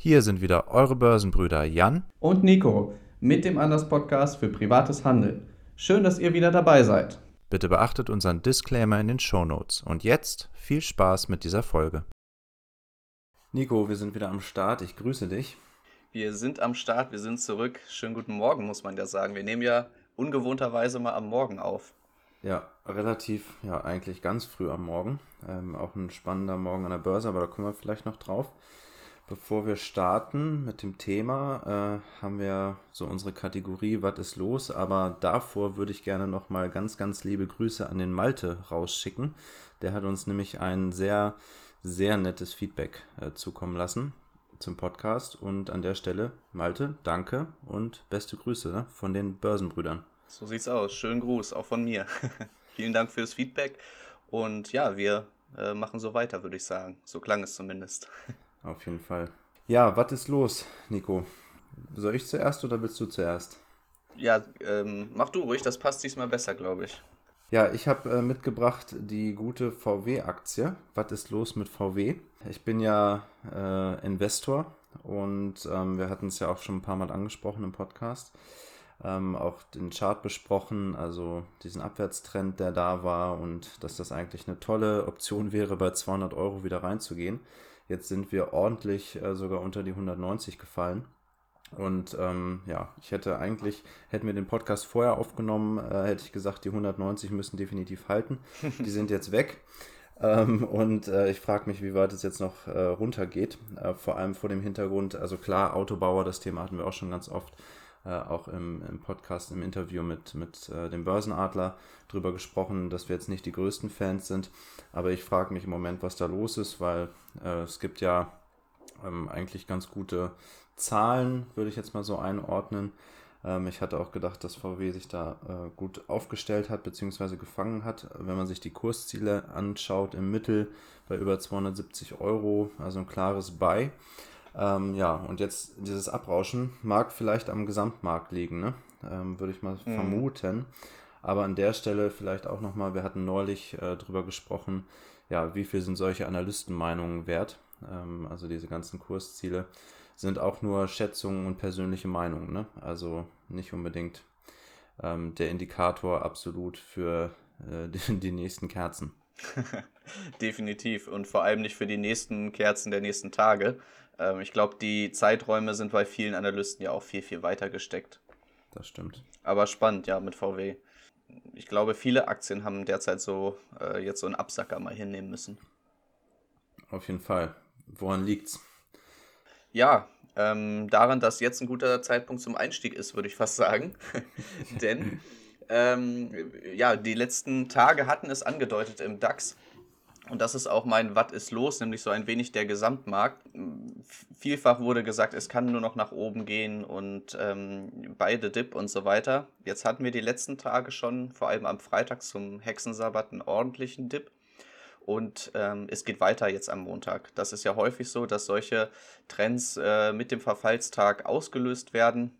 Hier sind wieder eure Börsenbrüder Jan und Nico mit dem Anders Podcast für privates Handeln. Schön, dass ihr wieder dabei seid. Bitte beachtet unseren Disclaimer in den Show Notes. Und jetzt viel Spaß mit dieser Folge. Nico, wir sind wieder am Start. Ich grüße dich. Wir sind am Start, wir sind zurück. Schönen guten Morgen, muss man ja sagen. Wir nehmen ja ungewohnterweise mal am Morgen auf. Ja, relativ, ja, eigentlich ganz früh am Morgen. Ähm, auch ein spannender Morgen an der Börse, aber da kommen wir vielleicht noch drauf. Bevor wir starten mit dem Thema, äh, haben wir so unsere Kategorie Was ist los? Aber davor würde ich gerne nochmal ganz, ganz liebe Grüße an den Malte rausschicken. Der hat uns nämlich ein sehr, sehr nettes Feedback äh, zukommen lassen zum Podcast. Und an der Stelle, Malte, danke und beste Grüße ne, von den Börsenbrüdern. So sieht's aus. Schönen Gruß, auch von mir. Vielen Dank fürs Feedback. Und ja, wir äh, machen so weiter, würde ich sagen. So klang es zumindest. Auf jeden Fall. Ja, was ist los, Nico? Soll ich zuerst oder willst du zuerst? Ja, ähm, mach du ruhig, das passt diesmal besser, glaube ich. Ja, ich habe äh, mitgebracht die gute VW-Aktie. Was ist los mit VW? Ich bin ja äh, Investor und ähm, wir hatten es ja auch schon ein paar Mal angesprochen im Podcast. Ähm, auch den Chart besprochen, also diesen Abwärtstrend, der da war und dass das eigentlich eine tolle Option wäre, bei 200 Euro wieder reinzugehen. Jetzt sind wir ordentlich äh, sogar unter die 190 gefallen. Und ähm, ja, ich hätte eigentlich, hätten wir den Podcast vorher aufgenommen, äh, hätte ich gesagt, die 190 müssen definitiv halten. Die sind jetzt weg. Ähm, und äh, ich frage mich, wie weit es jetzt noch äh, runtergeht. Äh, vor allem vor dem Hintergrund, also klar, Autobauer, das Thema hatten wir auch schon ganz oft äh, auch im, im, Podcast, im Interview mit, mit äh, dem Börsenadler drüber gesprochen, dass wir jetzt nicht die größten Fans sind. Aber ich frage mich im Moment, was da los ist, weil äh, es gibt ja ähm, eigentlich ganz gute Zahlen, würde ich jetzt mal so einordnen. Ähm, ich hatte auch gedacht, dass VW sich da äh, gut aufgestellt hat bzw. gefangen hat. Wenn man sich die Kursziele anschaut, im Mittel bei über 270 Euro, also ein klares Buy. Ähm, ja, und jetzt dieses Abrauschen mag vielleicht am Gesamtmarkt liegen, ne? Ähm, würde ich mal mhm. vermuten. Aber an der Stelle vielleicht auch nochmal, wir hatten neulich äh, drüber gesprochen, ja, wie viel sind solche Analystenmeinungen wert? Ähm, also diese ganzen Kursziele sind auch nur Schätzungen und persönliche Meinungen, ne? Also nicht unbedingt ähm, der Indikator absolut für äh, die, die nächsten Kerzen. Definitiv und vor allem nicht für die nächsten Kerzen der nächsten Tage. Ähm, ich glaube, die Zeiträume sind bei vielen Analysten ja auch viel, viel weiter gesteckt. Das stimmt. Aber spannend, ja, mit VW. Ich glaube, viele Aktien haben derzeit so äh, jetzt so einen Absacker mal hinnehmen müssen. Auf jeden Fall. Woran liegt's? Ja, ähm, daran, dass jetzt ein guter Zeitpunkt zum Einstieg ist, würde ich fast sagen. Denn ähm, ja, die letzten Tage hatten es angedeutet im DAX. Und das ist auch mein Was ist los, nämlich so ein wenig der Gesamtmarkt. Vielfach wurde gesagt, es kann nur noch nach oben gehen und ähm, beide Dip und so weiter. Jetzt hatten wir die letzten Tage schon, vor allem am Freitag zum Hexensabbat, einen ordentlichen Dip. Und ähm, es geht weiter jetzt am Montag. Das ist ja häufig so, dass solche Trends äh, mit dem Verfallstag ausgelöst werden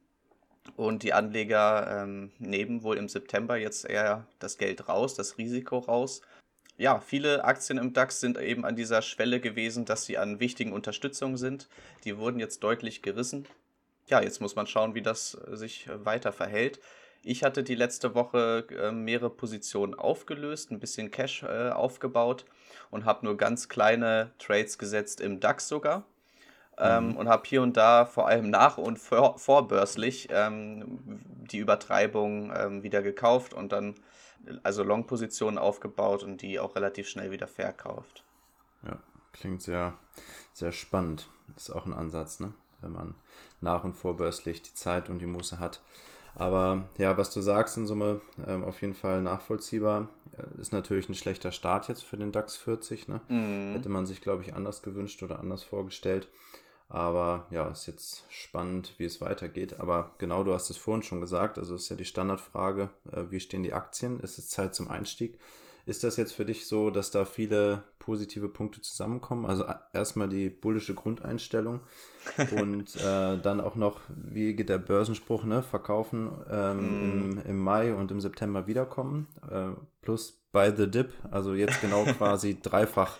und die Anleger ähm, nehmen wohl im September jetzt eher das Geld raus, das Risiko raus ja, viele Aktien im DAX sind eben an dieser Schwelle gewesen, dass sie an wichtigen Unterstützungen sind. Die wurden jetzt deutlich gerissen. Ja, jetzt muss man schauen, wie das äh, sich äh, weiter verhält. Ich hatte die letzte Woche äh, mehrere Positionen aufgelöst, ein bisschen Cash aufgebaut und habe nur ganz kleine Trades gesetzt im DAX sogar. Ähm, mhm. und habe hier und da vor allem nach- und vor vorbörslich ähm, die Übertreibung ähm, wieder gekauft und dann also Long-Positionen aufgebaut und die auch relativ schnell wieder verkauft. Ja, klingt sehr, sehr spannend. Ist auch ein Ansatz, ne? wenn man nach- und vorbörslich die Zeit und die Muße hat. Aber ja, was du sagst in Summe, ähm, auf jeden Fall nachvollziehbar. Äh, ist natürlich ein schlechter Start jetzt für den DAX 40. Ne? Mhm. Hätte man sich, glaube ich, anders gewünscht oder anders vorgestellt. Aber ja, ist jetzt spannend, wie es weitergeht. Aber genau, du hast es vorhin schon gesagt. Also ist ja die Standardfrage, äh, wie stehen die Aktien? Ist es Zeit zum Einstieg? Ist das jetzt für dich so, dass da viele positive Punkte zusammenkommen? Also äh, erstmal die bullische Grundeinstellung und äh, dann auch noch, wie geht der Börsenspruch, ne? Verkaufen ähm, mm. im, im, Mai und im September wiederkommen. Äh, plus by the dip, also jetzt genau quasi dreifach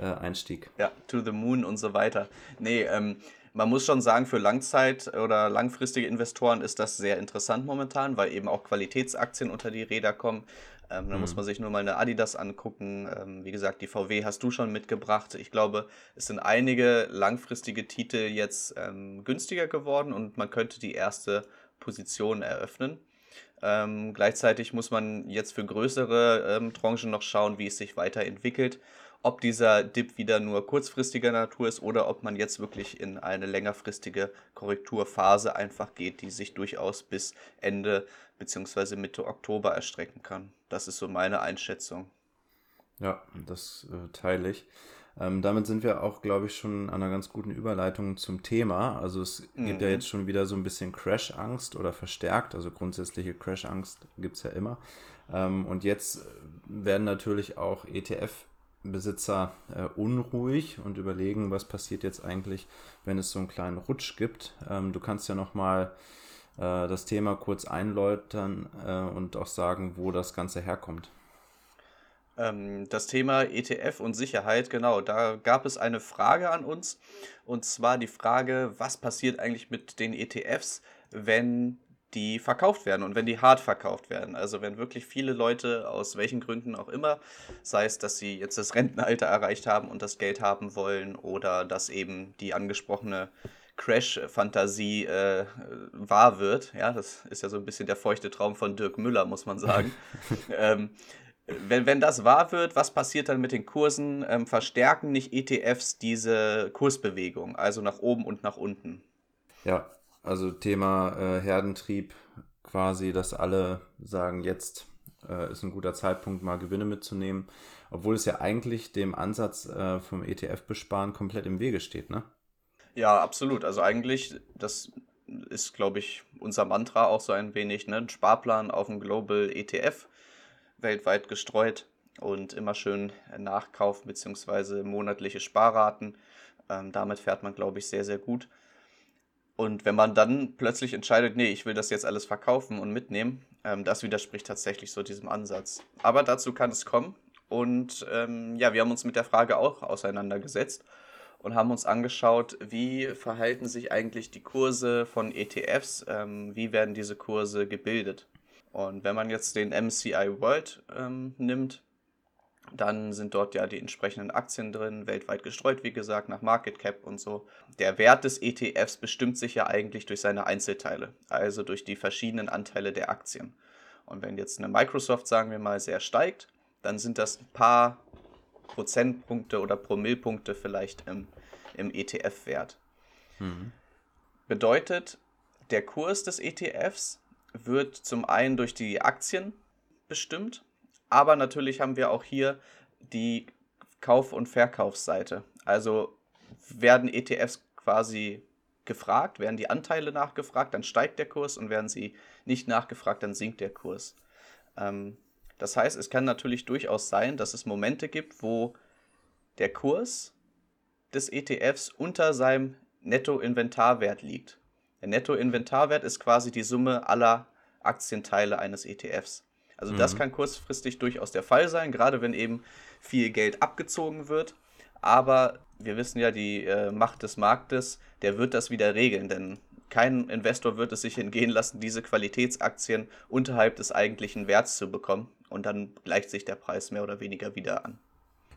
äh, Einstieg. Ja, to the moon und so weiter. Nee, ähm, man muss schon sagen, für Langzeit- oder langfristige Investoren ist das sehr interessant momentan, weil eben auch Qualitätsaktien unter die Räder kommen. Ähm, da mhm. muss man sich nur mal eine Adidas angucken. Ähm, wie gesagt, die VW hast du schon mitgebracht. Ich glaube, es sind einige langfristige Titel jetzt ähm, günstiger geworden und man könnte die erste Position eröffnen. Ähm, gleichzeitig muss man jetzt für größere ähm, Tranchen noch schauen, wie es sich weiterentwickelt ob dieser Dip wieder nur kurzfristiger Natur ist oder ob man jetzt wirklich in eine längerfristige Korrekturphase einfach geht, die sich durchaus bis Ende bzw. Mitte Oktober erstrecken kann. Das ist so meine Einschätzung. Ja, das äh, teile ich. Ähm, damit sind wir auch, glaube ich, schon an einer ganz guten Überleitung zum Thema. Also es mhm. gibt ja mhm. jetzt schon wieder so ein bisschen Crash-Angst oder verstärkt. Also grundsätzliche Crash-Angst gibt es ja immer. Ähm, und jetzt werden natürlich auch ETF Besitzer äh, unruhig und überlegen, was passiert jetzt eigentlich, wenn es so einen kleinen Rutsch gibt. Ähm, du kannst ja nochmal äh, das Thema kurz einläutern äh, und auch sagen, wo das Ganze herkommt. Ähm, das Thema ETF und Sicherheit, genau, da gab es eine Frage an uns und zwar die Frage, was passiert eigentlich mit den ETFs, wenn die verkauft werden und wenn die hart verkauft werden. Also wenn wirklich viele Leute aus welchen Gründen auch immer, sei es, dass sie jetzt das Rentenalter erreicht haben und das Geld haben wollen oder dass eben die angesprochene Crash-Fantasie äh, wahr wird. Ja, das ist ja so ein bisschen der feuchte Traum von Dirk Müller, muss man sagen. ähm, wenn, wenn das wahr wird, was passiert dann mit den Kursen? Ähm, verstärken nicht ETFs diese Kursbewegung, also nach oben und nach unten? Ja, also Thema äh, Herdentrieb quasi, dass alle sagen, jetzt äh, ist ein guter Zeitpunkt, mal Gewinne mitzunehmen, obwohl es ja eigentlich dem Ansatz äh, vom ETF-Besparen komplett im Wege steht, ne? Ja, absolut. Also eigentlich, das ist, glaube ich, unser Mantra auch so ein wenig, ne? Ein Sparplan auf dem Global ETF weltweit gestreut und immer schön nachkaufen bzw. monatliche Sparraten. Ähm, damit fährt man, glaube ich, sehr, sehr gut. Und wenn man dann plötzlich entscheidet, nee, ich will das jetzt alles verkaufen und mitnehmen, ähm, das widerspricht tatsächlich so diesem Ansatz. Aber dazu kann es kommen. Und ähm, ja, wir haben uns mit der Frage auch auseinandergesetzt und haben uns angeschaut, wie verhalten sich eigentlich die Kurse von ETFs, ähm, wie werden diese Kurse gebildet. Und wenn man jetzt den MCI World ähm, nimmt, dann sind dort ja die entsprechenden Aktien drin, weltweit gestreut, wie gesagt, nach Market Cap und so. Der Wert des ETFs bestimmt sich ja eigentlich durch seine Einzelteile, also durch die verschiedenen Anteile der Aktien. Und wenn jetzt eine Microsoft, sagen wir mal, sehr steigt, dann sind das ein paar Prozentpunkte oder Promillpunkte vielleicht im, im ETF-Wert. Mhm. Bedeutet, der Kurs des ETFs wird zum einen durch die Aktien bestimmt aber natürlich haben wir auch hier die Kauf- und Verkaufsseite. Also werden ETFs quasi gefragt, werden die Anteile nachgefragt, dann steigt der Kurs und werden sie nicht nachgefragt, dann sinkt der Kurs. Ähm, das heißt, es kann natürlich durchaus sein, dass es Momente gibt, wo der Kurs des ETFs unter seinem Nettoinventarwert liegt. Der Nettoinventarwert ist quasi die Summe aller Aktienteile eines ETFs. Also mhm. das kann kurzfristig durchaus der Fall sein, gerade wenn eben viel Geld abgezogen wird. Aber wir wissen ja, die äh, Macht des Marktes, der wird das wieder regeln, denn kein Investor wird es sich entgehen lassen, diese Qualitätsaktien unterhalb des eigentlichen Werts zu bekommen. Und dann gleicht sich der Preis mehr oder weniger wieder an.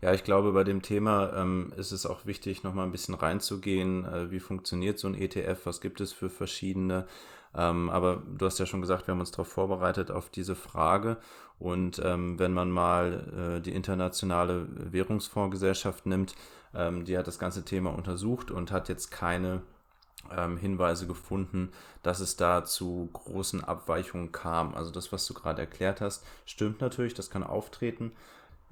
Ja, ich glaube, bei dem Thema ähm, ist es auch wichtig, nochmal ein bisschen reinzugehen. Äh, wie funktioniert so ein ETF? Was gibt es für verschiedene? Ähm, aber du hast ja schon gesagt, wir haben uns darauf vorbereitet, auf diese Frage. Und ähm, wenn man mal äh, die internationale Währungsfondsgesellschaft nimmt, ähm, die hat das ganze Thema untersucht und hat jetzt keine ähm, Hinweise gefunden, dass es da zu großen Abweichungen kam. Also das, was du gerade erklärt hast, stimmt natürlich, das kann auftreten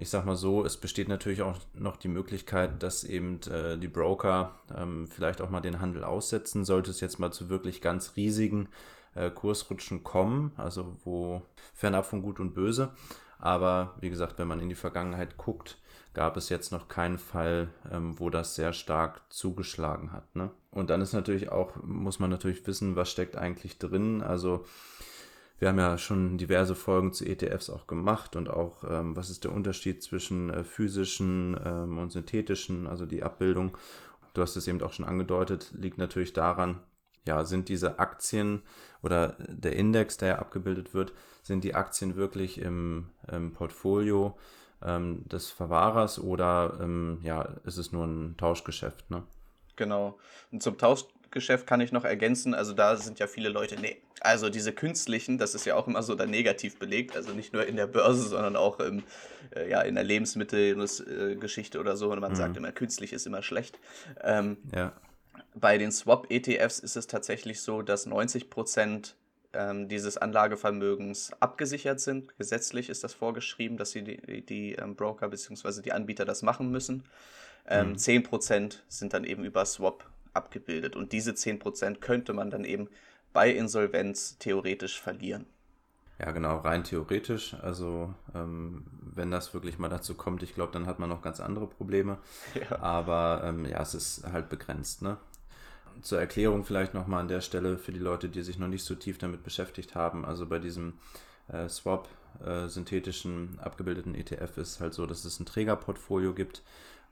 ich sag mal so, es besteht natürlich auch noch die Möglichkeit, dass eben äh, die Broker ähm, vielleicht auch mal den Handel aussetzen, sollte es jetzt mal zu wirklich ganz riesigen äh, Kursrutschen kommen, also wo fernab von Gut und Böse. Aber wie gesagt, wenn man in die Vergangenheit guckt, gab es jetzt noch keinen Fall, ähm, wo das sehr stark zugeschlagen hat. Ne? Und dann ist natürlich auch, muss man natürlich wissen, was steckt eigentlich drin. Also wir haben ja schon diverse Folgen zu ETFs auch gemacht und auch, ähm, was ist der Unterschied zwischen äh, physischen ähm, und synthetischen, also die Abbildung. du hast es eben auch schon angedeutet, liegt natürlich daran, ja, sind diese Aktien oder der Index, der abgebildet wird, sind die Aktien wirklich im, im Portfolio ähm, des Verwahrers oder ähm, ja, ist es nur ein Tauschgeschäft? Ne? Genau. Und zum Tauschgeschäft kann ich noch ergänzen, also da sind ja viele Leute, nee, also diese künstlichen, das ist ja auch immer so da negativ belegt, also nicht nur in der Börse, sondern auch im, äh, ja, in der Lebensmittelgeschichte oder so. Und man mhm. sagt immer, künstlich ist immer schlecht. Ähm, ja. Bei den Swap-ETFs ist es tatsächlich so, dass 90 Prozent ähm, dieses Anlagevermögens abgesichert sind. Gesetzlich ist das vorgeschrieben, dass sie die, die ähm, Broker bzw. die Anbieter das machen müssen. Ähm, mhm. 10% sind dann eben über Swap abgebildet. Und diese 10% könnte man dann eben bei Insolvenz theoretisch verlieren. Ja, genau, rein theoretisch. Also, ähm, wenn das wirklich mal dazu kommt, ich glaube, dann hat man noch ganz andere Probleme. Ja. Aber ähm, ja, es ist halt begrenzt. Ne? zur Erklärung vielleicht nochmal an der Stelle für die Leute, die sich noch nicht so tief damit beschäftigt haben. Also bei diesem äh, Swap äh, synthetischen abgebildeten ETF ist halt so, dass es ein Trägerportfolio gibt,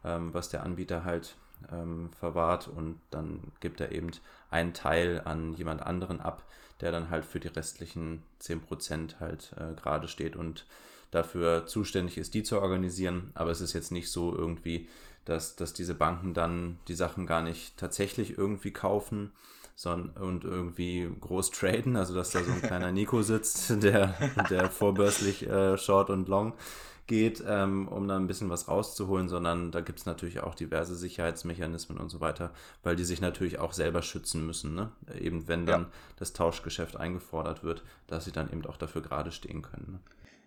ähm, was der Anbieter halt ähm, verwahrt und dann gibt er eben einen Teil an jemand anderen ab, der dann halt für die restlichen 10% halt äh, gerade steht und dafür zuständig ist, die zu organisieren. Aber es ist jetzt nicht so irgendwie, dass, dass diese Banken dann die Sachen gar nicht tatsächlich irgendwie kaufen sondern, und irgendwie groß traden, also dass da so ein kleiner Nico sitzt, der, der vorbörslich äh, Short und Long geht, ähm, um da ein bisschen was rauszuholen, sondern da gibt es natürlich auch diverse Sicherheitsmechanismen und so weiter, weil die sich natürlich auch selber schützen müssen, ne? eben wenn dann ja. das Tauschgeschäft eingefordert wird, dass sie dann eben auch dafür gerade stehen können. Ne?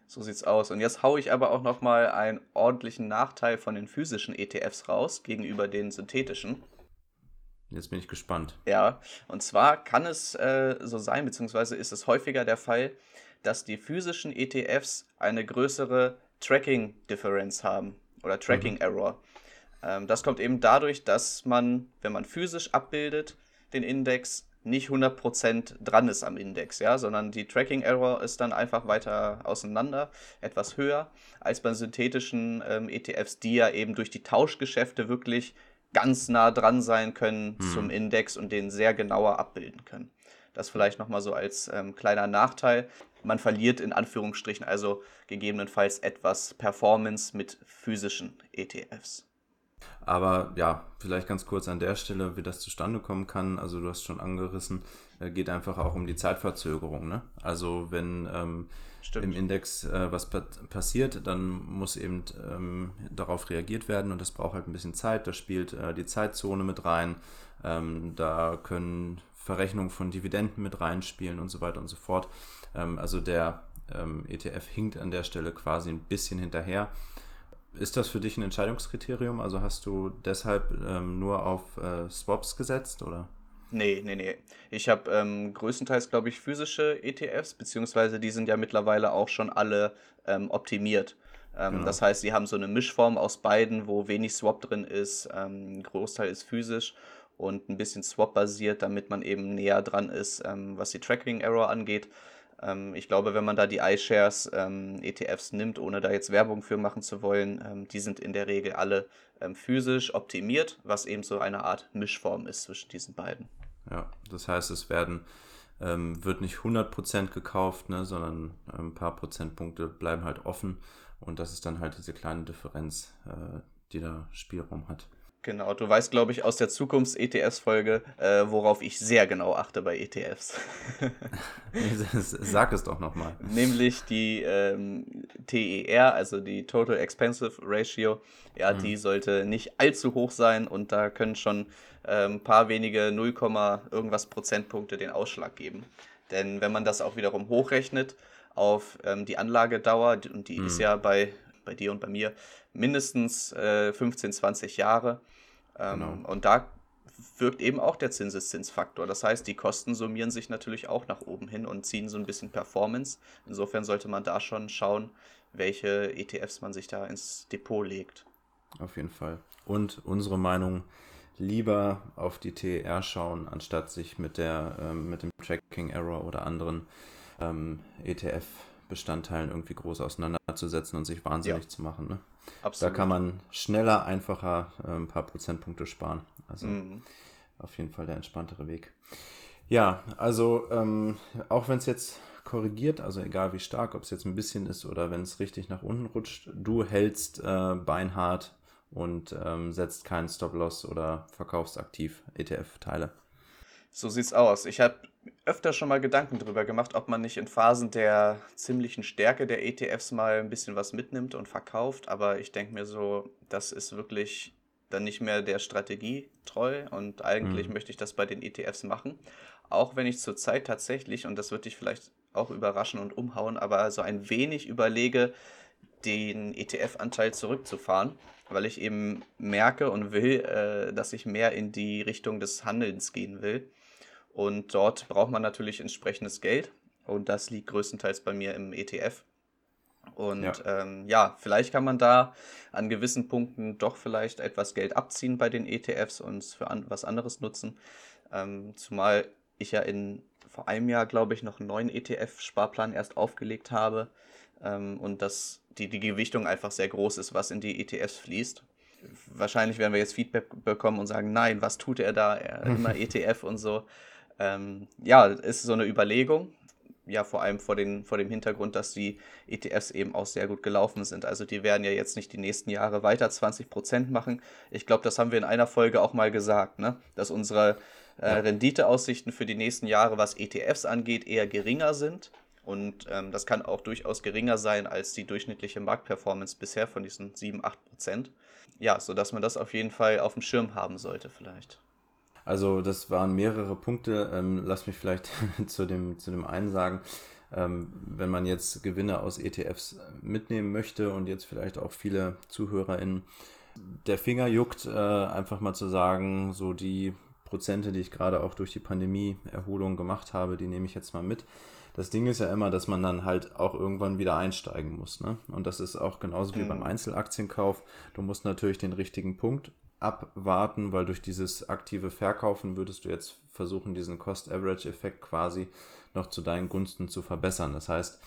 So sieht's aus. Und jetzt haue ich aber auch nochmal einen ordentlichen Nachteil von den physischen ETFs raus gegenüber den synthetischen. Jetzt bin ich gespannt. Ja, und zwar kann es äh, so sein, beziehungsweise ist es häufiger der Fall, dass die physischen ETFs eine größere Tracking-Differenz haben oder Tracking-Error. Mhm. Ähm, das kommt eben dadurch, dass man, wenn man physisch abbildet, den Index nicht 100% dran ist am Index, ja, sondern die Tracking Error ist dann einfach weiter auseinander, etwas höher als bei synthetischen ähm, ETFs, die ja eben durch die Tauschgeschäfte wirklich ganz nah dran sein können hm. zum Index und den sehr genauer abbilden können. Das vielleicht nochmal so als ähm, kleiner Nachteil. Man verliert in Anführungsstrichen also gegebenenfalls etwas Performance mit physischen ETFs. Aber ja, vielleicht ganz kurz an der Stelle, wie das zustande kommen kann. Also du hast schon angerissen, äh, geht einfach auch um die Zeitverzögerung. Ne? Also wenn ähm, im Index äh, was pa passiert, dann muss eben ähm, darauf reagiert werden und das braucht halt ein bisschen Zeit. Da spielt äh, die Zeitzone mit rein. Ähm, da können Verrechnungen von Dividenden mit reinspielen und so weiter und so fort. Ähm, also der ähm, ETF hinkt an der Stelle quasi ein bisschen hinterher. Ist das für dich ein Entscheidungskriterium? Also hast du deshalb ähm, nur auf äh, Swaps gesetzt oder? Nee, nee, nee. Ich habe ähm, größtenteils, glaube ich, physische ETFs, beziehungsweise die sind ja mittlerweile auch schon alle ähm, optimiert. Ähm, genau. Das heißt, sie haben so eine Mischform aus beiden, wo wenig Swap drin ist, ein Großteil ist physisch und ein bisschen Swap-basiert, damit man eben näher dran ist, ähm, was die Tracking-Error angeht. Ähm, ich glaube, wenn man da die iShares ähm, ETFs nimmt, ohne da jetzt Werbung für machen zu wollen, ähm, die sind in der Regel alle ähm, physisch optimiert, was eben so eine Art Mischform ist zwischen diesen beiden. Ja, das heißt, es werden wird nicht 100% gekauft, ne, sondern ein paar Prozentpunkte bleiben halt offen und das ist dann halt diese kleine Differenz, äh, die da Spielraum hat. Genau, du weißt, glaube ich, aus der Zukunfts-ETFs-Folge, äh, worauf ich sehr genau achte bei ETFs. Sag es doch nochmal. Nämlich die ähm, TER, also die Total Expensive Ratio. Ja, mhm. die sollte nicht allzu hoch sein und da können schon äh, ein paar wenige 0, irgendwas Prozentpunkte den Ausschlag geben. Denn wenn man das auch wiederum hochrechnet auf ähm, die Anlagedauer, und die mhm. ist ja bei, bei dir und bei mir mindestens äh, 15, 20 Jahre, ähm, genau. Und da wirkt eben auch der Zinseszinsfaktor. Das heißt, die Kosten summieren sich natürlich auch nach oben hin und ziehen so ein bisschen Performance. Insofern sollte man da schon schauen, welche ETFs man sich da ins Depot legt. Auf jeden Fall. Und unsere Meinung, lieber auf die TER schauen, anstatt sich mit, der, ähm, mit dem Tracking Error oder anderen ähm, ETF Bestandteilen irgendwie groß auseinanderzusetzen und sich wahnsinnig ja. zu machen. Ne? Absolut. Da kann man schneller, einfacher äh, ein paar Prozentpunkte sparen. Also mhm. auf jeden Fall der entspanntere Weg. Ja, also ähm, auch wenn es jetzt korrigiert, also egal wie stark, ob es jetzt ein bisschen ist oder wenn es richtig nach unten rutscht, du hältst äh, beinhart und ähm, setzt keinen Stop-Loss oder verkaufst aktiv ETF-Teile. So sieht's aus. Ich habe öfter schon mal Gedanken darüber gemacht, ob man nicht in Phasen der ziemlichen Stärke der ETFs mal ein bisschen was mitnimmt und verkauft, aber ich denke mir so, das ist wirklich dann nicht mehr der Strategie treu und eigentlich mhm. möchte ich das bei den ETFs machen. Auch wenn ich zurzeit tatsächlich, und das wird dich vielleicht auch überraschen und umhauen, aber so ein wenig überlege, den ETF-Anteil zurückzufahren, weil ich eben merke und will, äh, dass ich mehr in die Richtung des Handelns gehen will. Und dort braucht man natürlich entsprechendes Geld. Und das liegt größtenteils bei mir im ETF. Und ja. Ähm, ja, vielleicht kann man da an gewissen Punkten doch vielleicht etwas Geld abziehen bei den ETFs und für an was anderes nutzen. Ähm, zumal ich ja in vor einem Jahr, glaube ich, noch einen neuen ETF-Sparplan erst aufgelegt habe ähm, und dass die, die Gewichtung einfach sehr groß ist, was in die ETFs fließt. Wahrscheinlich werden wir jetzt Feedback bekommen und sagen, nein, was tut er da? Er, immer ETF und so. Ähm, ja, ist so eine Überlegung. Ja, vor allem vor, den, vor dem Hintergrund, dass die ETFs eben auch sehr gut gelaufen sind. Also die werden ja jetzt nicht die nächsten Jahre weiter 20% machen. Ich glaube, das haben wir in einer Folge auch mal gesagt, ne? dass unsere äh, Renditeaussichten für die nächsten Jahre, was ETFs angeht, eher geringer sind. Und ähm, das kann auch durchaus geringer sein als die durchschnittliche Marktperformance bisher von diesen 7, 8 Prozent. Ja, sodass man das auf jeden Fall auf dem Schirm haben sollte, vielleicht. Also, das waren mehrere Punkte. Ähm, lass mich vielleicht zu, dem, zu dem einen sagen. Ähm, wenn man jetzt Gewinne aus ETFs mitnehmen möchte und jetzt vielleicht auch viele ZuhörerInnen der Finger juckt, äh, einfach mal zu sagen, so die Prozente, die ich gerade auch durch die Pandemie-Erholung gemacht habe, die nehme ich jetzt mal mit. Das Ding ist ja immer, dass man dann halt auch irgendwann wieder einsteigen muss. Ne? Und das ist auch genauso wie mhm. beim Einzelaktienkauf. Du musst natürlich den richtigen Punkt abwarten, weil durch dieses aktive Verkaufen würdest du jetzt versuchen, diesen Cost-Average-Effekt quasi noch zu deinen Gunsten zu verbessern. Das heißt,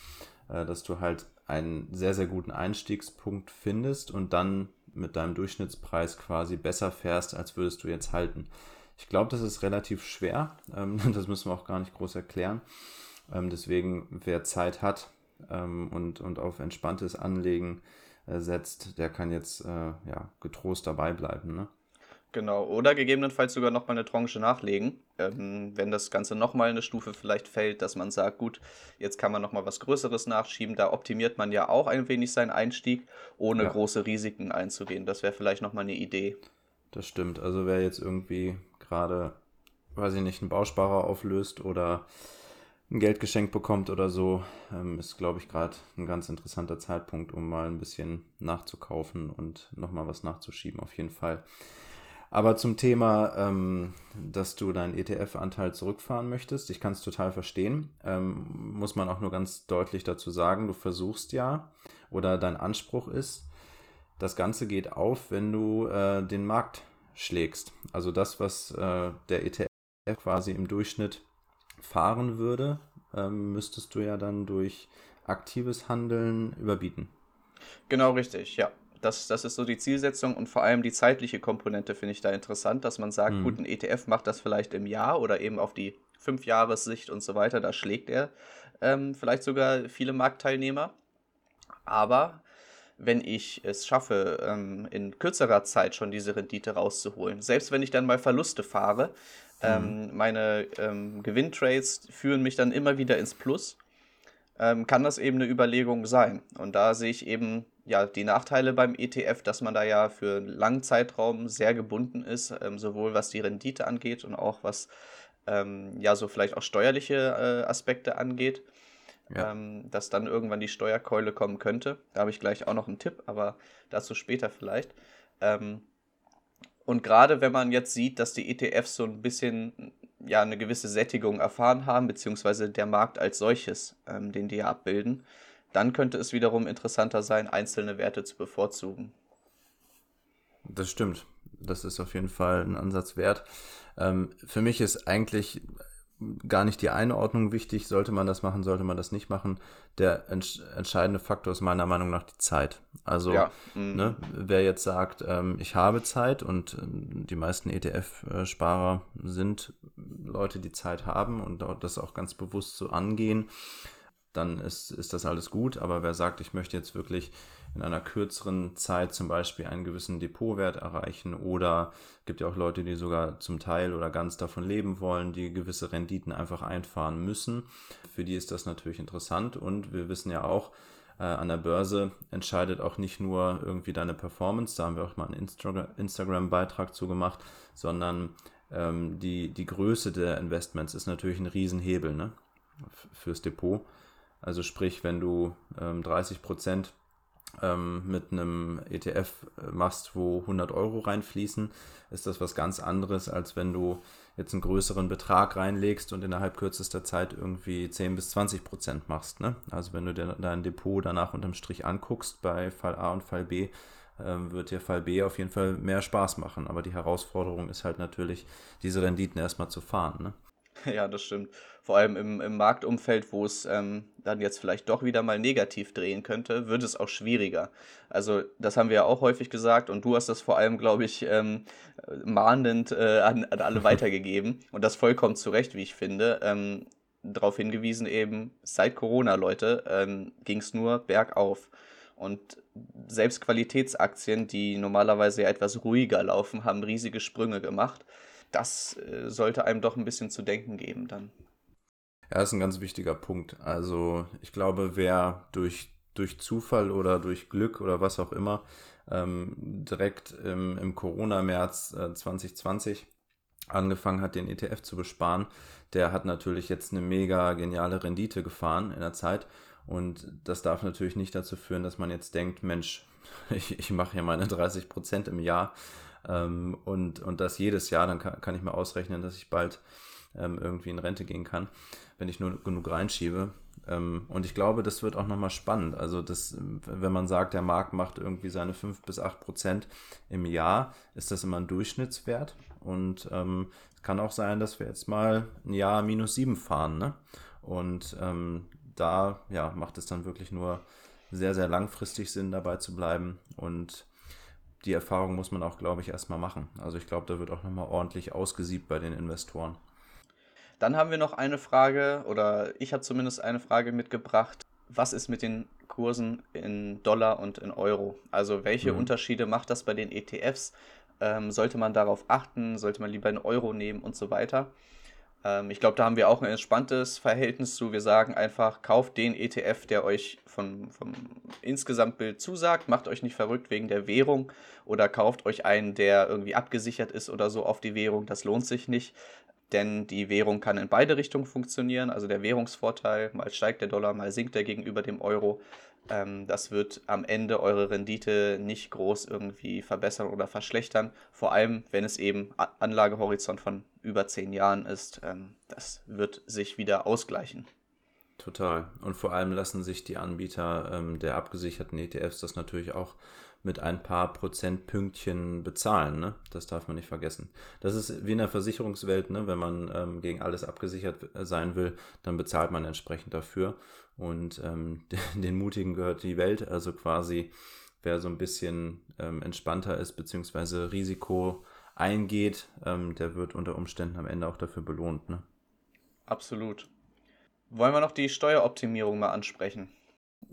äh, dass du halt einen sehr, sehr guten Einstiegspunkt findest und dann mit deinem Durchschnittspreis quasi besser fährst, als würdest du jetzt halten. Ich glaube, das ist relativ schwer. Ähm, das müssen wir auch gar nicht groß erklären. Ähm, deswegen, wer Zeit hat ähm, und, und auf entspanntes Anlegen setzt, der kann jetzt äh, ja, getrost dabei bleiben. Ne? Genau, oder gegebenenfalls sogar nochmal eine Tranche nachlegen, ähm, wenn das Ganze nochmal eine Stufe vielleicht fällt, dass man sagt, gut, jetzt kann man nochmal was Größeres nachschieben. Da optimiert man ja auch ein wenig seinen Einstieg, ohne ja. große Risiken einzugehen. Das wäre vielleicht nochmal eine Idee. Das stimmt. Also wer jetzt irgendwie gerade, weiß ich nicht, einen Bausparer auflöst oder ein Geldgeschenk bekommt oder so, ähm, ist, glaube ich, gerade ein ganz interessanter Zeitpunkt, um mal ein bisschen nachzukaufen und nochmal was nachzuschieben, auf jeden Fall. Aber zum Thema, ähm, dass du deinen ETF-Anteil zurückfahren möchtest, ich kann es total verstehen, ähm, muss man auch nur ganz deutlich dazu sagen, du versuchst ja oder dein Anspruch ist, das Ganze geht auf, wenn du äh, den Markt schlägst. Also das, was äh, der ETF quasi im Durchschnitt fahren würde, ähm, müsstest du ja dann durch aktives Handeln überbieten. Genau richtig, ja. Das, das ist so die Zielsetzung und vor allem die zeitliche Komponente finde ich da interessant, dass man sagt, mhm. gut, ein ETF macht das vielleicht im Jahr oder eben auf die Fünfjahressicht und so weiter, da schlägt er ähm, vielleicht sogar viele Marktteilnehmer. Aber wenn ich es schaffe, ähm, in kürzerer Zeit schon diese Rendite rauszuholen. Selbst wenn ich dann mal Verluste fahre, ähm, mhm. meine ähm, Gewinntrades führen mich dann immer wieder ins Plus, ähm, kann das eben eine Überlegung sein. Und da sehe ich eben ja die Nachteile beim ETF, dass man da ja für einen langen Zeitraum sehr gebunden ist, ähm, sowohl was die Rendite angeht und auch was ähm, ja so vielleicht auch steuerliche äh, Aspekte angeht ja. ähm, dass dann irgendwann die Steuerkeule kommen könnte. Da habe ich gleich auch noch einen Tipp, aber dazu später vielleicht. Ähm, und gerade wenn man jetzt sieht, dass die ETFs so ein bisschen ja eine gewisse Sättigung erfahren haben, beziehungsweise der Markt als solches, ähm, den die ja abbilden, dann könnte es wiederum interessanter sein, einzelne Werte zu bevorzugen. Das stimmt. Das ist auf jeden Fall ein Ansatz wert. Ähm, für mich ist eigentlich gar nicht die Einordnung wichtig, sollte man das machen, sollte man das nicht machen. Der entsch entscheidende Faktor ist meiner Meinung nach die Zeit. Also ja. mhm. ne, wer jetzt sagt, ähm, ich habe Zeit und ähm, die meisten ETF-Sparer sind Leute, die Zeit haben und das auch ganz bewusst so angehen, dann ist, ist das alles gut. Aber wer sagt, ich möchte jetzt wirklich in einer kürzeren Zeit zum Beispiel einen gewissen Depotwert erreichen oder gibt ja auch Leute, die sogar zum Teil oder ganz davon leben wollen, die gewisse Renditen einfach einfahren müssen. Für die ist das natürlich interessant und wir wissen ja auch, äh, an der Börse entscheidet auch nicht nur irgendwie deine Performance, da haben wir auch mal einen Instagram-Beitrag zu gemacht, sondern ähm, die, die Größe der Investments ist natürlich ein Riesenhebel ne? fürs Depot. Also sprich, wenn du ähm, 30 Prozent ähm, mit einem ETF machst, wo 100 Euro reinfließen, ist das was ganz anderes, als wenn du jetzt einen größeren Betrag reinlegst und innerhalb kürzester Zeit irgendwie 10 bis 20 Prozent machst. Ne? Also wenn du dir dein Depot danach unterm Strich anguckst bei Fall A und Fall B, ähm, wird dir Fall B auf jeden Fall mehr Spaß machen. Aber die Herausforderung ist halt natürlich, diese Renditen erstmal zu fahren. Ne? Ja, das stimmt. Vor allem im, im Marktumfeld, wo es ähm, dann jetzt vielleicht doch wieder mal negativ drehen könnte, wird es auch schwieriger. Also das haben wir ja auch häufig gesagt und du hast das vor allem, glaube ich, ähm, mahnend äh, an, an alle weitergegeben und das vollkommen zu Recht, wie ich finde. Ähm, darauf hingewiesen eben, seit Corona, Leute, ähm, ging es nur bergauf. Und selbst Qualitätsaktien, die normalerweise ja etwas ruhiger laufen, haben riesige Sprünge gemacht das äh, sollte einem doch ein bisschen zu denken geben dann. Ja, ist ein ganz wichtiger Punkt. Also ich glaube, wer durch, durch Zufall oder durch Glück oder was auch immer ähm, direkt im, im Corona-März äh, 2020 angefangen hat, den ETF zu besparen, der hat natürlich jetzt eine mega geniale Rendite gefahren in der Zeit. Und das darf natürlich nicht dazu führen, dass man jetzt denkt, Mensch, ich, ich mache hier meine 30 Prozent im Jahr ähm, und, und das jedes Jahr, dann kann, kann ich mir ausrechnen, dass ich bald ähm, irgendwie in Rente gehen kann, wenn ich nur genug reinschiebe. Ähm, und ich glaube, das wird auch nochmal spannend. Also, das, wenn man sagt, der Markt macht irgendwie seine 5 bis 8 Prozent im Jahr, ist das immer ein Durchschnittswert. Und ähm, es kann auch sein, dass wir jetzt mal ein Jahr minus 7 fahren. Ne? Und ähm, da ja, macht es dann wirklich nur sehr, sehr langfristig Sinn, dabei zu bleiben. Und die Erfahrung muss man auch, glaube ich, erstmal machen. Also ich glaube, da wird auch nochmal ordentlich ausgesiebt bei den Investoren. Dann haben wir noch eine Frage, oder ich habe zumindest eine Frage mitgebracht. Was ist mit den Kursen in Dollar und in Euro? Also welche mhm. Unterschiede macht das bei den ETFs? Ähm, sollte man darauf achten? Sollte man lieber in Euro nehmen und so weiter? Ähm, ich glaube, da haben wir auch ein entspanntes Verhältnis zu. Wir sagen einfach, kauft den ETF, der euch vom, vom Insgesamtbild zusagt, macht euch nicht verrückt wegen der Währung oder kauft euch einen, der irgendwie abgesichert ist oder so auf die Währung. Das lohnt sich nicht, denn die Währung kann in beide Richtungen funktionieren. Also der Währungsvorteil, mal steigt der Dollar, mal sinkt er gegenüber dem Euro. Ähm, das wird am Ende eure Rendite nicht groß irgendwie verbessern oder verschlechtern. Vor allem, wenn es eben Anlagehorizont von über zehn Jahren ist. Ähm, das wird sich wieder ausgleichen. Total. Und vor allem lassen sich die Anbieter ähm, der abgesicherten ETFs das natürlich auch mit ein paar Prozentpünktchen bezahlen. Ne? Das darf man nicht vergessen. Das ist wie in der Versicherungswelt, ne? wenn man ähm, gegen alles abgesichert sein will, dann bezahlt man entsprechend dafür. Und ähm, den Mutigen gehört die Welt, also quasi wer so ein bisschen ähm, entspannter ist, beziehungsweise Risiko eingeht, ähm, der wird unter Umständen am Ende auch dafür belohnt. Ne? Absolut. Wollen wir noch die Steueroptimierung mal ansprechen?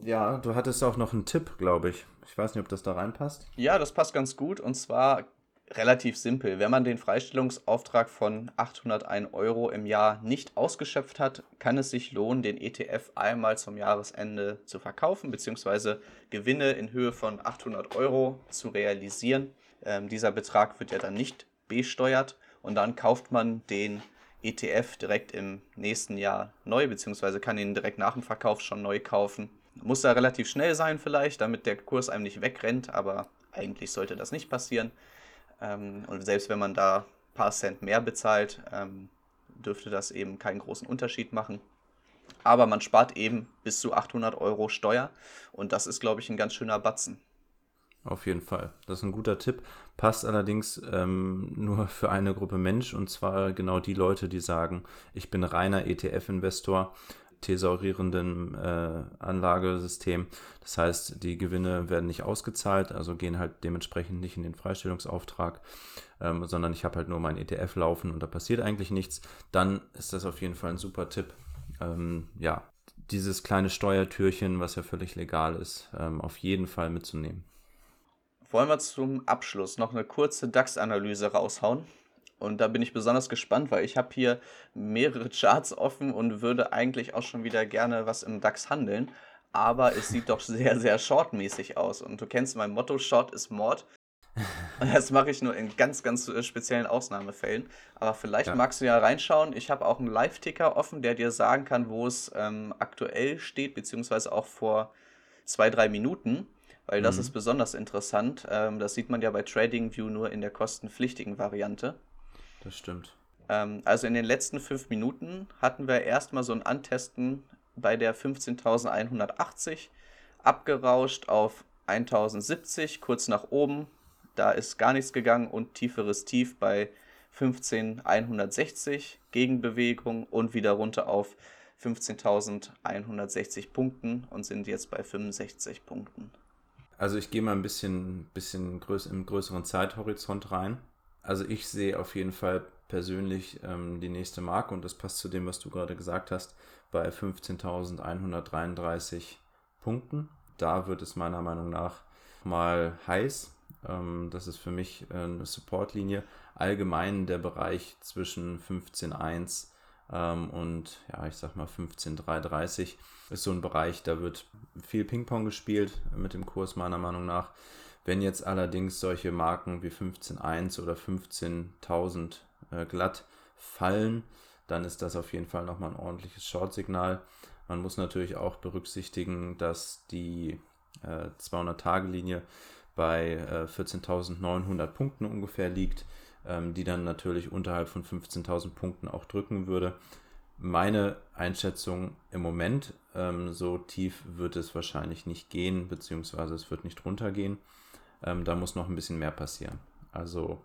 Ja, du hattest auch noch einen Tipp, glaube ich. Ich weiß nicht, ob das da reinpasst. Ja, das passt ganz gut. Und zwar relativ simpel. Wenn man den Freistellungsauftrag von 801 Euro im Jahr nicht ausgeschöpft hat, kann es sich lohnen, den ETF einmal zum Jahresende zu verkaufen, beziehungsweise Gewinne in Höhe von 800 Euro zu realisieren. Ähm, dieser Betrag wird ja dann nicht besteuert und dann kauft man den ETF direkt im nächsten Jahr neu, beziehungsweise kann ihn direkt nach dem Verkauf schon neu kaufen. Muss da relativ schnell sein vielleicht, damit der Kurs einem nicht wegrennt, aber eigentlich sollte das nicht passieren. Ähm, und selbst wenn man da ein paar Cent mehr bezahlt, ähm, dürfte das eben keinen großen Unterschied machen. Aber man spart eben bis zu 800 Euro Steuer und das ist, glaube ich, ein ganz schöner Batzen. Auf jeden Fall. Das ist ein guter Tipp. Passt allerdings ähm, nur für eine Gruppe Mensch und zwar genau die Leute, die sagen, ich bin reiner ETF-Investor, thesaurierenden äh, Anlagesystem. Das heißt, die Gewinne werden nicht ausgezahlt, also gehen halt dementsprechend nicht in den Freistellungsauftrag, ähm, sondern ich habe halt nur mein ETF laufen und da passiert eigentlich nichts. Dann ist das auf jeden Fall ein super Tipp. Ähm, ja, dieses kleine Steuertürchen, was ja völlig legal ist, ähm, auf jeden Fall mitzunehmen. Wollen wir zum Abschluss noch eine kurze DAX-Analyse raushauen? Und da bin ich besonders gespannt, weil ich habe hier mehrere Charts offen und würde eigentlich auch schon wieder gerne was im DAX handeln. Aber es sieht doch sehr, sehr shortmäßig aus. Und du kennst mein Motto, Short ist Mord. Und das mache ich nur in ganz, ganz äh, speziellen Ausnahmefällen. Aber vielleicht ja. magst du ja reinschauen. Ich habe auch einen Live-Ticker offen, der dir sagen kann, wo es ähm, aktuell steht, beziehungsweise auch vor zwei, drei Minuten weil das mhm. ist besonders interessant. Ähm, das sieht man ja bei TradingView nur in der kostenpflichtigen Variante. Das stimmt. Ähm, also in den letzten fünf Minuten hatten wir erstmal so ein Antesten bei der 15.180, abgerauscht auf 1070, kurz nach oben. Da ist gar nichts gegangen und tieferes Tief bei 15.160, Gegenbewegung und wieder runter auf 15.160 Punkten und sind jetzt bei 65 Punkten. Also ich gehe mal ein bisschen, bisschen größ im größeren Zeithorizont rein. Also ich sehe auf jeden Fall persönlich ähm, die nächste Marke und das passt zu dem, was du gerade gesagt hast, bei 15.133 Punkten. Da wird es meiner Meinung nach mal heiß. Ähm, das ist für mich äh, eine Supportlinie. Allgemein der Bereich zwischen 15.1 ähm, und ja, ich sag mal 15.330 ist so ein Bereich, da wird viel Ping-Pong gespielt mit dem Kurs meiner Meinung nach. Wenn jetzt allerdings solche Marken wie 15.1 oder 15.000 äh, glatt fallen, dann ist das auf jeden Fall nochmal ein ordentliches Short-Signal. Man muss natürlich auch berücksichtigen, dass die äh, 200-Tage-Linie bei äh, 14.900 Punkten ungefähr liegt ähm, die dann natürlich unterhalb von 15.000 Punkten auch drücken würde. Meine Einschätzung im Moment, ähm, so tief wird es wahrscheinlich nicht gehen, beziehungsweise es wird nicht runtergehen. Ähm, da muss noch ein bisschen mehr passieren. Also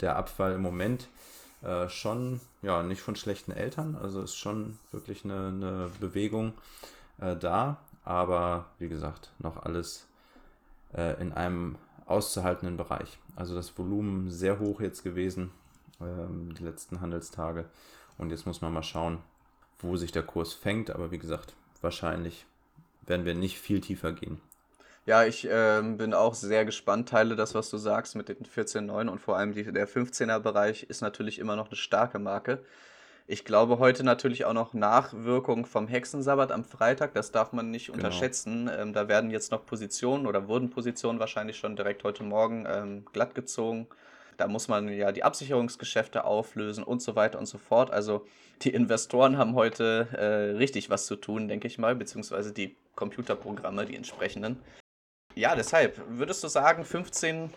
der Abfall im Moment äh, schon, ja, nicht von schlechten Eltern, also ist schon wirklich eine, eine Bewegung äh, da, aber wie gesagt, noch alles äh, in einem auszuhaltenden Bereich. Also das Volumen sehr hoch jetzt gewesen, ähm, die letzten Handelstage. Und jetzt muss man mal schauen, wo sich der Kurs fängt. Aber wie gesagt, wahrscheinlich werden wir nicht viel tiefer gehen. Ja, ich äh, bin auch sehr gespannt. Teile das, was du sagst mit den 14,9 und vor allem die, der 15er-Bereich ist natürlich immer noch eine starke Marke. Ich glaube heute natürlich auch noch Nachwirkungen vom Hexensabbat am Freitag. Das darf man nicht genau. unterschätzen. Ähm, da werden jetzt noch Positionen oder wurden Positionen wahrscheinlich schon direkt heute Morgen ähm, glatt gezogen. Da muss man ja die Absicherungsgeschäfte auflösen und so weiter und so fort. Also die Investoren haben heute äh, richtig was zu tun, denke ich mal, beziehungsweise die Computerprogramme, die entsprechenden. Ja, deshalb würdest du sagen, 15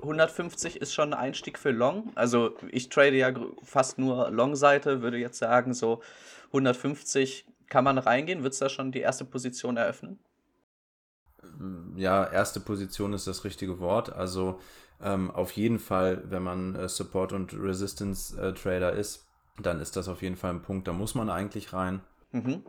150 ist schon ein Einstieg für Long. Also ich trade ja fast nur Long-Seite, würde jetzt sagen, so 150 kann man reingehen. Wird es da schon die erste Position eröffnen? Ja, erste Position ist das richtige Wort. Also ähm, auf jeden Fall, wenn man äh, Support- und Resistance-Trader äh, ist, dann ist das auf jeden Fall ein Punkt, da muss man eigentlich rein. Mhm.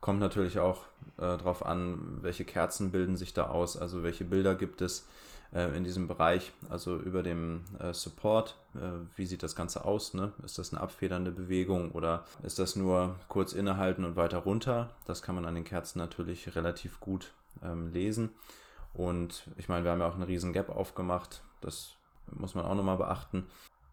Kommt natürlich auch äh, darauf an, welche Kerzen bilden sich da aus, also welche Bilder gibt es in diesem Bereich, also über dem äh, Support. Äh, wie sieht das Ganze aus? Ne? Ist das eine abfedernde Bewegung oder ist das nur kurz innehalten und weiter runter? Das kann man an den Kerzen natürlich relativ gut ähm, lesen. Und ich meine, wir haben ja auch einen riesen Gap aufgemacht. Das muss man auch nochmal beachten.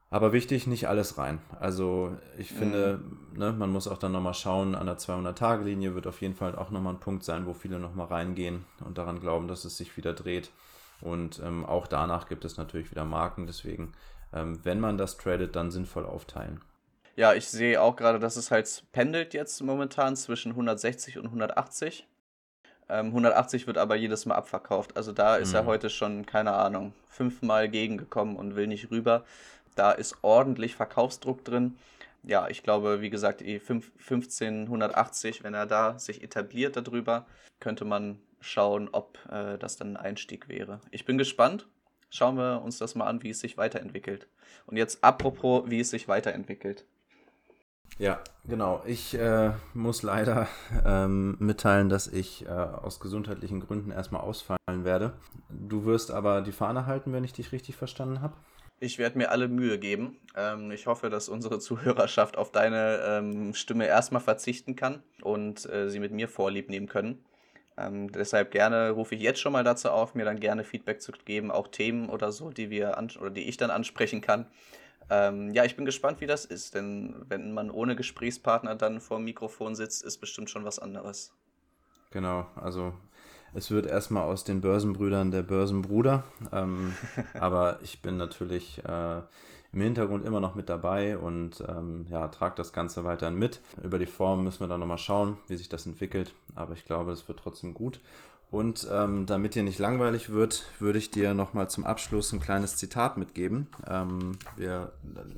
Aber wichtig, nicht alles rein. Also ich finde, mhm. ne, man muss auch dann nochmal schauen, an der 200-Tage-Linie wird auf jeden Fall auch nochmal ein Punkt sein, wo viele nochmal reingehen und daran glauben, dass es sich wieder dreht. Und ähm, auch danach gibt es natürlich wieder Marken. Deswegen, ähm, wenn man das tradet, dann sinnvoll aufteilen. Ja, ich sehe auch gerade, dass es halt pendelt jetzt momentan zwischen 160 und 180. Ähm, 180 wird aber jedes Mal abverkauft. Also da ist mhm. er heute schon, keine Ahnung, fünfmal gegengekommen und will nicht rüber. Da ist ordentlich Verkaufsdruck drin. Ja, ich glaube, wie gesagt, 1580, wenn er da sich etabliert darüber, könnte man schauen, ob äh, das dann ein Einstieg wäre. Ich bin gespannt. Schauen wir uns das mal an, wie es sich weiterentwickelt. Und jetzt apropos, wie es sich weiterentwickelt. Ja, genau. Ich äh, muss leider ähm, mitteilen, dass ich äh, aus gesundheitlichen Gründen erstmal ausfallen werde. Du wirst aber die Fahne halten, wenn ich dich richtig verstanden habe. Ich werde mir alle Mühe geben. Ähm, ich hoffe, dass unsere Zuhörerschaft auf deine ähm, Stimme erstmal verzichten kann und äh, sie mit mir vorlieb nehmen können. Ähm, deshalb gerne rufe ich jetzt schon mal dazu auf, mir dann gerne Feedback zu geben, auch Themen oder so, die wir oder die ich dann ansprechen kann. Ähm, ja, ich bin gespannt, wie das ist, denn wenn man ohne Gesprächspartner dann vor dem Mikrofon sitzt, ist bestimmt schon was anderes. Genau, also es wird erstmal aus den Börsenbrüdern der Börsenbruder, ähm, aber ich bin natürlich äh, im Hintergrund immer noch mit dabei und ähm, ja, trage das Ganze weiterhin mit. Über die Form müssen wir dann nochmal schauen, wie sich das entwickelt, aber ich glaube, es wird trotzdem gut. Und ähm, damit dir nicht langweilig wird, würde ich dir nochmal zum Abschluss ein kleines Zitat mitgeben. Ähm, wir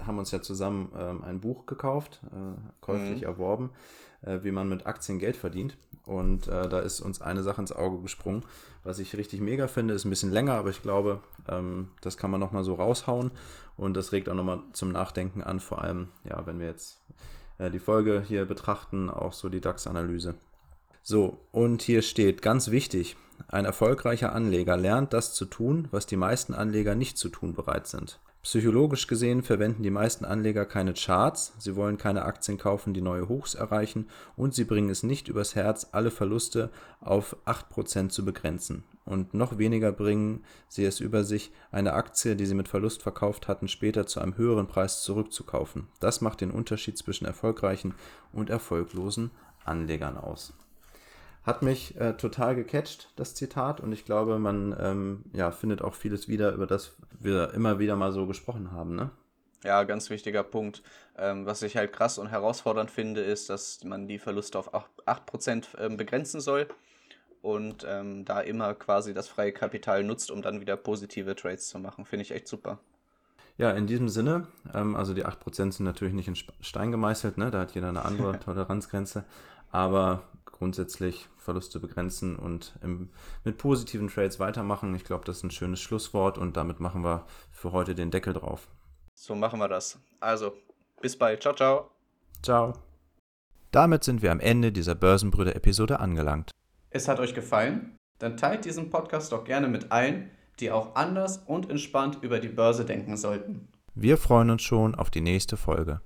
haben uns ja zusammen ähm, ein Buch gekauft, äh, käuflich mhm. erworben, äh, wie man mit Aktien Geld verdient. Und äh, da ist uns eine Sache ins Auge gesprungen, was ich richtig mega finde. Ist ein bisschen länger, aber ich glaube, ähm, das kann man nochmal so raushauen. Und das regt auch nochmal zum Nachdenken an, vor allem, ja, wenn wir jetzt äh, die Folge hier betrachten, auch so die DAX-Analyse. So, und hier steht ganz wichtig, ein erfolgreicher Anleger lernt das zu tun, was die meisten Anleger nicht zu tun bereit sind. Psychologisch gesehen verwenden die meisten Anleger keine Charts, sie wollen keine Aktien kaufen, die neue Hochs erreichen und sie bringen es nicht übers Herz, alle Verluste auf 8% zu begrenzen. Und noch weniger bringen sie es über sich, eine Aktie, die sie mit Verlust verkauft hatten, später zu einem höheren Preis zurückzukaufen. Das macht den Unterschied zwischen erfolgreichen und erfolglosen Anlegern aus. Hat mich äh, total gecatcht, das Zitat, und ich glaube, man ähm, ja, findet auch vieles wieder, über das wir immer wieder mal so gesprochen haben. Ne? Ja, ganz wichtiger Punkt. Ähm, was ich halt krass und herausfordernd finde, ist, dass man die Verluste auf 8%, 8 ähm, begrenzen soll und ähm, da immer quasi das freie Kapital nutzt, um dann wieder positive Trades zu machen. Finde ich echt super. Ja, in diesem Sinne, ähm, also die 8% sind natürlich nicht in Stein gemeißelt, ne? da hat jeder eine andere Toleranzgrenze, aber grundsätzlich Verluste begrenzen und im, mit positiven Trades weitermachen. Ich glaube, das ist ein schönes Schlusswort und damit machen wir für heute den Deckel drauf. So machen wir das. Also, bis bald. Ciao, ciao. Ciao. Damit sind wir am Ende dieser Börsenbrüder-Episode angelangt. Es hat euch gefallen? Dann teilt diesen Podcast doch gerne mit allen, die auch anders und entspannt über die Börse denken sollten. Wir freuen uns schon auf die nächste Folge.